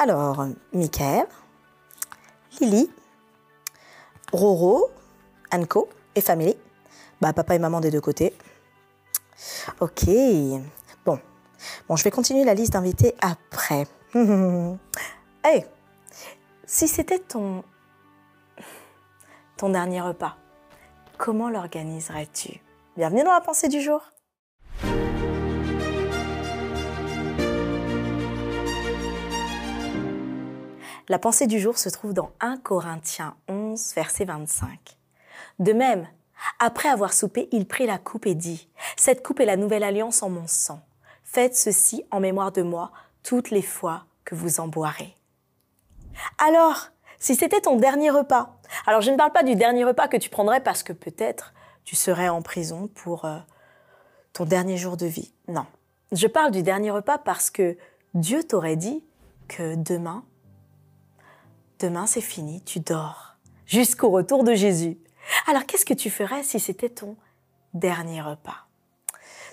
Alors, Michael, Lily, Roro, Anko et famille. Bah, papa et maman des deux côtés. Ok. Bon. Bon, je vais continuer la liste d'invités après. hey, si c'était ton ton dernier repas, comment l'organiserais-tu? Bienvenue dans la pensée du jour. La pensée du jour se trouve dans 1 Corinthiens 11, verset 25. De même, après avoir soupé, il prit la coupe et dit, Cette coupe est la nouvelle alliance en mon sang. Faites ceci en mémoire de moi toutes les fois que vous en boirez. Alors, si c'était ton dernier repas, alors je ne parle pas du dernier repas que tu prendrais parce que peut-être tu serais en prison pour euh, ton dernier jour de vie. Non, je parle du dernier repas parce que Dieu t'aurait dit que demain, Demain, c'est fini, tu dors. Jusqu'au retour de Jésus. Alors, qu'est-ce que tu ferais si c'était ton dernier repas?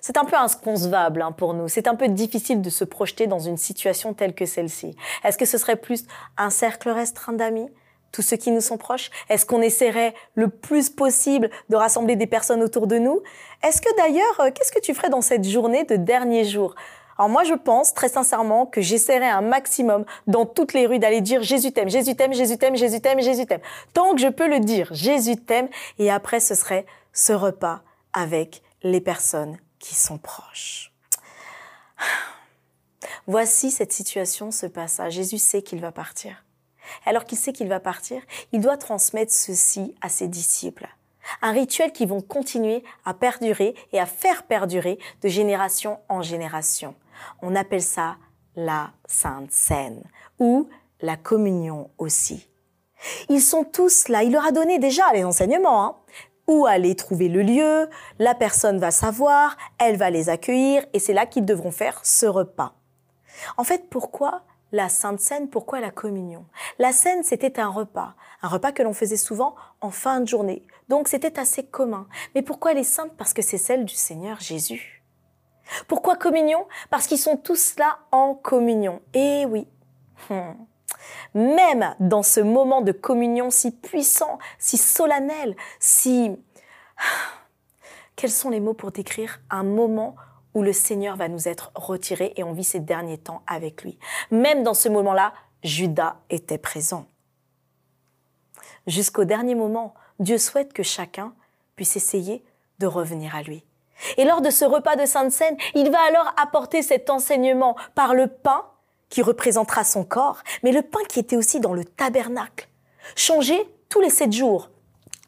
C'est un peu inconcevable hein, pour nous. C'est un peu difficile de se projeter dans une situation telle que celle-ci. Est-ce que ce serait plus un cercle restreint d'amis? Tous ceux qui nous sont proches? Est-ce qu'on essaierait le plus possible de rassembler des personnes autour de nous? Est-ce que d'ailleurs, euh, qu'est-ce que tu ferais dans cette journée de dernier jour? Alors moi, je pense très sincèrement que j'essaierai un maximum dans toutes les rues d'aller dire Jésus t'aime, Jésus t'aime, Jésus t'aime, Jésus t'aime, Jésus t'aime. Tant que je peux le dire, Jésus t'aime. Et après, ce serait ce repas avec les personnes qui sont proches. Voici cette situation se passe. Jésus sait qu'il va partir. Alors qu'il sait qu'il va partir, il doit transmettre ceci à ses disciples. Un rituel qui vont continuer à perdurer et à faire perdurer de génération en génération. On appelle ça la Sainte Seine ou la communion aussi. Ils sont tous là. Il leur a donné déjà les enseignements. Hein. Où aller trouver le lieu, la personne va savoir, elle va les accueillir et c'est là qu'ils devront faire ce repas. En fait, pourquoi la Sainte Seine, pourquoi la communion? La Seine, c'était un repas, un repas que l'on faisait souvent en fin de journée. Donc c'était assez commun. Mais pourquoi elle est sainte Parce que c'est celle du Seigneur Jésus. Pourquoi communion? Parce qu'ils sont tous là en communion. Eh oui. Hmm. Même dans ce moment de communion si puissant, si solennel, si... Quels sont les mots pour décrire un moment où le Seigneur va nous être retiré et on vit ces derniers temps avec lui? Même dans ce moment-là, Judas était présent. Jusqu'au dernier moment, Dieu souhaite que chacun puisse essayer de revenir à lui. Et lors de ce repas de Sainte Seine, il va alors apporter cet enseignement par le pain qui représentera son corps, mais le pain qui était aussi dans le tabernacle. Changé tous les sept jours.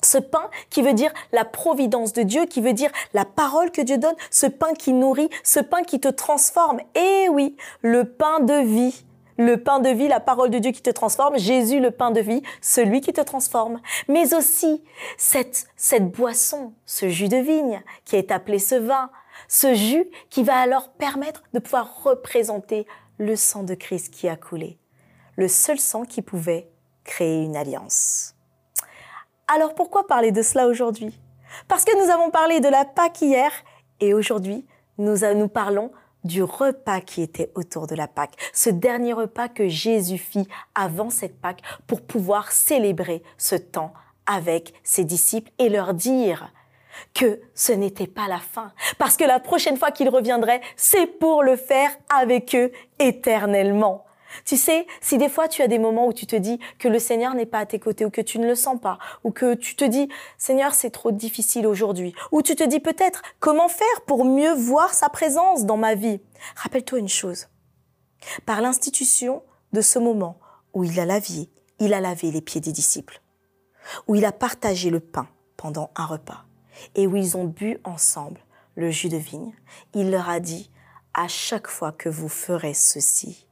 Ce pain qui veut dire la providence de Dieu, qui veut dire la parole que Dieu donne, ce pain qui nourrit, ce pain qui te transforme. Et oui, le pain de vie le pain de vie, la parole de Dieu qui te transforme, Jésus le pain de vie, celui qui te transforme, mais aussi cette, cette boisson, ce jus de vigne qui est appelé ce vin, ce jus qui va alors permettre de pouvoir représenter le sang de Christ qui a coulé, le seul sang qui pouvait créer une alliance. Alors pourquoi parler de cela aujourd'hui? Parce que nous avons parlé de la Pâque hier et aujourd'hui nous, nous parlons du repas qui était autour de la Pâque, ce dernier repas que Jésus fit avant cette Pâque pour pouvoir célébrer ce temps avec ses disciples et leur dire que ce n'était pas la fin, parce que la prochaine fois qu'il reviendrait, c'est pour le faire avec eux éternellement. Tu sais, si des fois tu as des moments où tu te dis que le Seigneur n'est pas à tes côtés ou que tu ne le sens pas ou que tu te dis Seigneur c'est trop difficile aujourd'hui ou tu te dis peut-être comment faire pour mieux voir sa présence dans ma vie? Rappelle-toi une chose. Par l'institution de ce moment où il a lavé, il a lavé les pieds des disciples, où il a partagé le pain pendant un repas et où ils ont bu ensemble le jus de vigne, il leur a dit à chaque fois que vous ferez ceci,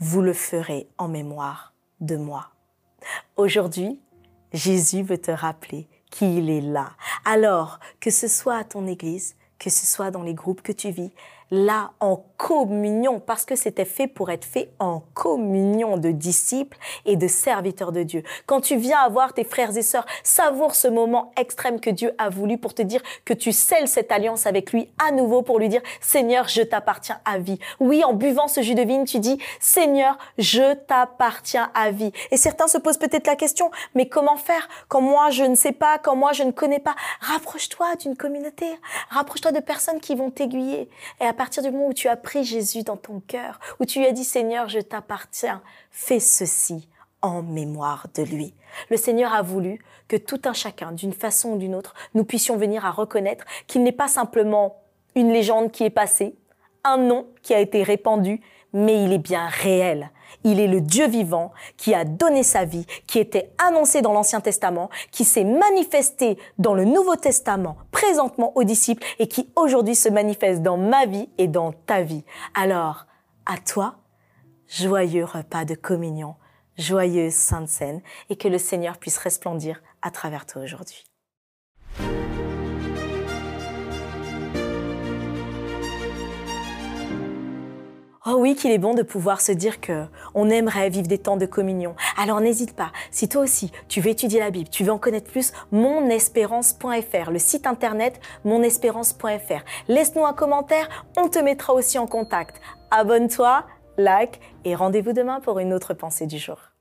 vous le ferez en mémoire de moi. Aujourd'hui, Jésus veut te rappeler qu'il est là. Alors, que ce soit à ton église, que ce soit dans les groupes que tu vis, là en communion, parce que c'était fait pour être fait en communion de disciples et de serviteurs de Dieu. Quand tu viens avoir tes frères et sœurs, savoure ce moment extrême que Dieu a voulu pour te dire que tu scelles cette alliance avec lui à nouveau pour lui dire, Seigneur, je t'appartiens à vie. Oui, en buvant ce jus de vigne, tu dis, Seigneur, je t'appartiens à vie. Et certains se posent peut-être la question, mais comment faire quand moi je ne sais pas, quand moi je ne connais pas? Rapproche-toi d'une communauté, rapproche-toi de personnes qui vont t'aiguiller. Et partir du moment où tu as pris Jésus dans ton cœur, où tu lui as dit Seigneur, je t'appartiens, fais ceci en mémoire de lui. Le Seigneur a voulu que tout un chacun, d'une façon ou d'une autre, nous puissions venir à reconnaître qu'il n'est pas simplement une légende qui est passée, un nom qui a été répandu, mais il est bien réel. Il est le Dieu vivant qui a donné sa vie, qui était annoncé dans l'Ancien Testament, qui s'est manifesté dans le Nouveau Testament, présentement aux disciples, et qui aujourd'hui se manifeste dans ma vie et dans ta vie. Alors, à toi, joyeux repas de communion, joyeuse Sainte Seine, et que le Seigneur puisse resplendir à travers toi aujourd'hui. Oh oui, qu'il est bon de pouvoir se dire que on aimerait vivre des temps de communion. Alors n'hésite pas. Si toi aussi, tu veux étudier la Bible, tu veux en connaître plus, monespérance.fr, le site internet monespérance.fr. Laisse-nous un commentaire, on te mettra aussi en contact. Abonne-toi, like et rendez-vous demain pour une autre pensée du jour.